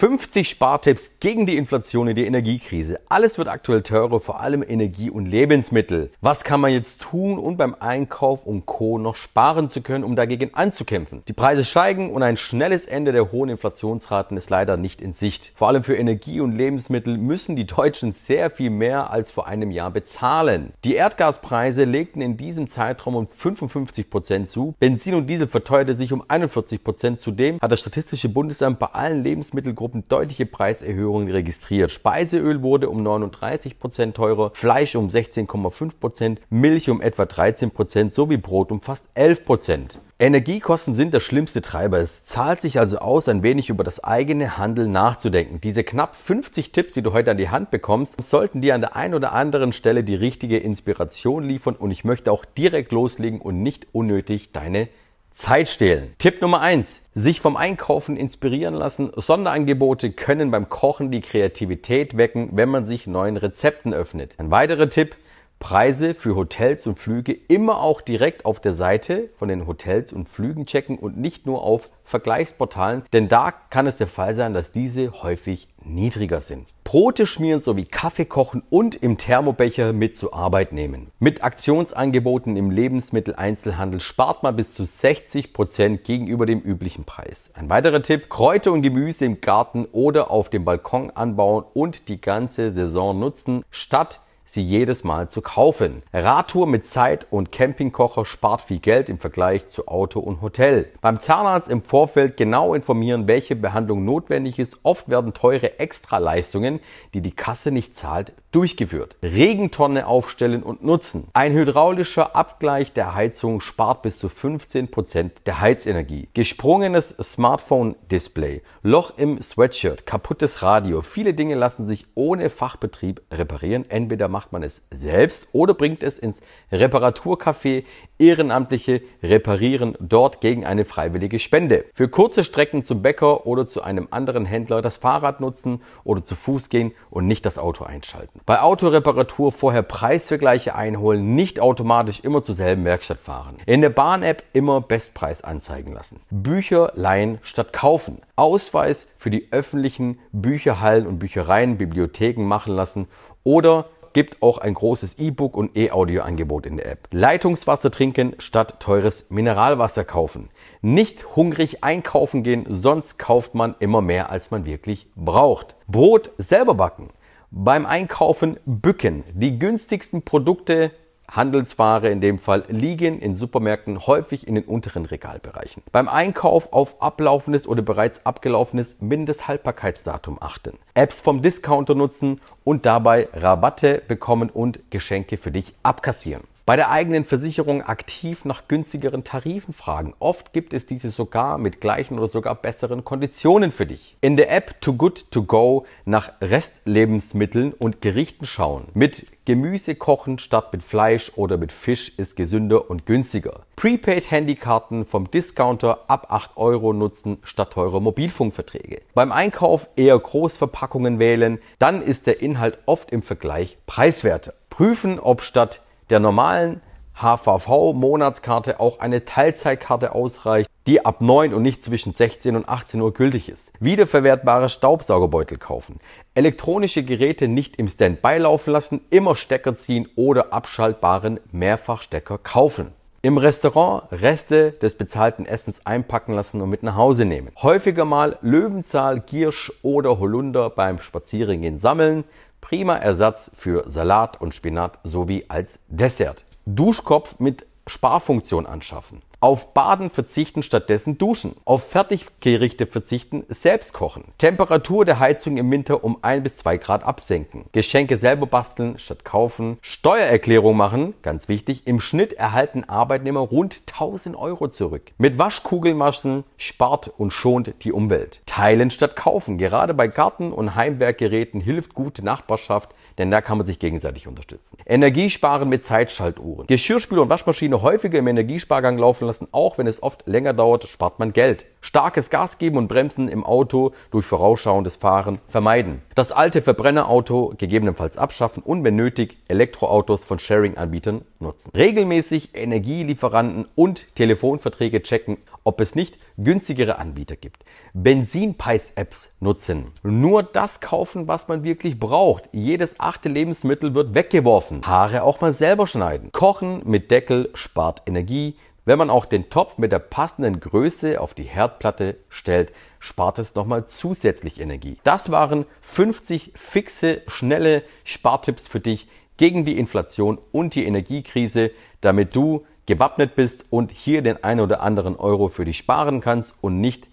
50 Spartipps gegen die Inflation und die Energiekrise. Alles wird aktuell teurer, vor allem Energie und Lebensmittel. Was kann man jetzt tun, um beim Einkauf und Co. noch sparen zu können, um dagegen anzukämpfen? Die Preise steigen und ein schnelles Ende der hohen Inflationsraten ist leider nicht in Sicht. Vor allem für Energie und Lebensmittel müssen die Deutschen sehr viel mehr als vor einem Jahr bezahlen. Die Erdgaspreise legten in diesem Zeitraum um 55 Prozent zu. Benzin und Diesel verteuerte sich um 41 Prozent. Zudem hat das Statistische Bundesamt bei allen Lebensmitteln Gruppen deutliche Preiserhöhungen registriert. Speiseöl wurde um 39 Prozent teurer, Fleisch um 16,5 Prozent, Milch um etwa 13 Prozent sowie Brot um fast 11 Prozent. Energiekosten sind der schlimmste Treiber. Es zahlt sich also aus, ein wenig über das eigene Handeln nachzudenken. Diese knapp 50 Tipps, die du heute an die Hand bekommst, sollten dir an der einen oder anderen Stelle die richtige Inspiration liefern und ich möchte auch direkt loslegen und nicht unnötig deine Zeit stehlen. Tipp Nummer eins: Sich vom Einkaufen inspirieren lassen. Sonderangebote können beim Kochen die Kreativität wecken, wenn man sich neuen Rezepten öffnet. Ein weiterer Tipp. Preise für Hotels und Flüge immer auch direkt auf der Seite von den Hotels und Flügen checken und nicht nur auf Vergleichsportalen, denn da kann es der Fall sein, dass diese häufig niedriger sind. Brote schmieren sowie Kaffee kochen und im Thermobecher mit zur Arbeit nehmen. Mit Aktionsangeboten im Lebensmitteleinzelhandel spart man bis zu 60 Prozent gegenüber dem üblichen Preis. Ein weiterer Tipp, Kräuter und Gemüse im Garten oder auf dem Balkon anbauen und die ganze Saison nutzen, statt sie jedes Mal zu kaufen. Radtour mit Zeit und Campingkocher spart viel Geld im Vergleich zu Auto und Hotel. Beim Zahnarzt im Vorfeld genau informieren, welche Behandlung notwendig ist. Oft werden teure Extraleistungen, die die Kasse nicht zahlt, durchgeführt. Regentonne aufstellen und nutzen. Ein hydraulischer Abgleich der Heizung spart bis zu 15 Prozent der Heizenergie. Gesprungenes Smartphone-Display, Loch im Sweatshirt, kaputtes Radio. Viele Dinge lassen sich ohne Fachbetrieb reparieren. Entweder macht man es selbst oder bringt es ins Reparaturcafé. Ehrenamtliche reparieren dort gegen eine freiwillige Spende. Für kurze Strecken zum Bäcker oder zu einem anderen Händler das Fahrrad nutzen oder zu Fuß gehen und nicht das Auto einschalten. Bei Autoreparatur vorher Preisvergleiche einholen, nicht automatisch immer zur selben Werkstatt fahren. In der Bahn-App immer Bestpreis anzeigen lassen. Bücher leihen statt kaufen. Ausweis für die öffentlichen Bücherhallen und Büchereien, Bibliotheken machen lassen oder gibt auch ein großes E-Book und E-Audio-Angebot in der App. Leitungswasser trinken statt teures Mineralwasser kaufen. Nicht hungrig einkaufen gehen, sonst kauft man immer mehr, als man wirklich braucht. Brot selber backen. Beim Einkaufen bücken. Die günstigsten Produkte Handelsware in dem Fall liegen in Supermärkten häufig in den unteren Regalbereichen. Beim Einkauf auf ablaufendes oder bereits abgelaufenes Mindesthaltbarkeitsdatum achten. Apps vom Discounter nutzen und dabei Rabatte bekommen und Geschenke für dich abkassieren. Bei der eigenen Versicherung aktiv nach günstigeren Tarifen fragen. Oft gibt es diese sogar mit gleichen oder sogar besseren Konditionen für dich. In der App Too Good To Go nach Restlebensmitteln und Gerichten schauen. Mit Gemüse kochen statt mit Fleisch oder mit Fisch ist gesünder und günstiger. Prepaid-Handykarten vom Discounter ab 8 Euro nutzen statt teurer Mobilfunkverträge. Beim Einkauf eher Großverpackungen wählen, dann ist der Inhalt oft im Vergleich preiswerter. Prüfen, ob statt der normalen HVV-Monatskarte auch eine Teilzeitkarte ausreicht, die ab 9 und nicht zwischen 16 und 18 Uhr gültig ist. Wiederverwertbare Staubsaugerbeutel kaufen. Elektronische Geräte nicht im Standby laufen lassen, immer Stecker ziehen oder abschaltbaren Mehrfachstecker kaufen. Im Restaurant Reste des bezahlten Essens einpacken lassen und mit nach Hause nehmen. Häufiger mal Löwenzahl, Giersch oder Holunder beim Spazierengehen sammeln. Prima Ersatz für Salat und Spinat sowie als Dessert. Duschkopf mit Sparfunktion anschaffen. Auf Baden verzichten, stattdessen duschen. Auf Fertiggerichte verzichten, selbst kochen. Temperatur der Heizung im Winter um 1 bis 2 Grad absenken. Geschenke selber basteln statt kaufen. Steuererklärung machen, ganz wichtig. Im Schnitt erhalten Arbeitnehmer rund 1000 Euro zurück. Mit Waschkugeln waschen spart und schont die Umwelt. Teilen statt kaufen. Gerade bei Garten- und Heimwerkgeräten hilft gute Nachbarschaft denn da kann man sich gegenseitig unterstützen. Energiesparen mit Zeitschaltuhren. Geschirrspüler und Waschmaschine häufiger im Energiespargang laufen lassen, auch wenn es oft länger dauert, spart man Geld. Starkes Gas geben und Bremsen im Auto durch vorausschauendes Fahren vermeiden. Das alte Verbrennerauto gegebenenfalls abschaffen und wenn nötig Elektroautos von Sharing-Anbietern nutzen. Regelmäßig Energielieferanten und Telefonverträge checken, ob es nicht günstigere Anbieter gibt. Benzinpreis-Apps nutzen. Nur das kaufen, was man wirklich braucht. Jedes achte Lebensmittel wird weggeworfen. Haare auch mal selber schneiden. Kochen mit Deckel spart Energie. Wenn man auch den Topf mit der passenden Größe auf die Herdplatte stellt, spart es nochmal zusätzlich Energie. Das waren 50 fixe, schnelle Spartipps für dich gegen die Inflation und die Energiekrise, damit du gewappnet bist und hier den ein oder anderen Euro für dich sparen kannst und nicht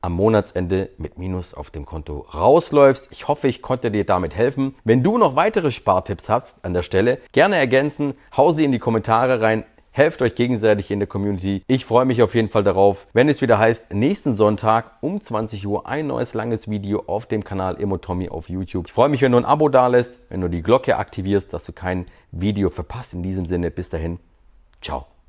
am Monatsende mit Minus auf dem Konto rausläufst. Ich hoffe, ich konnte dir damit helfen. Wenn du noch weitere Spartipps hast an der Stelle, gerne ergänzen, hau sie in die Kommentare rein. Helft euch gegenseitig in der Community. Ich freue mich auf jeden Fall darauf, wenn es wieder heißt, nächsten Sonntag um 20 Uhr ein neues langes Video auf dem Kanal Emotommy auf YouTube. Ich freue mich, wenn du ein Abo dalässt, wenn du die Glocke aktivierst, dass du kein Video verpasst. In diesem Sinne, bis dahin, Chao.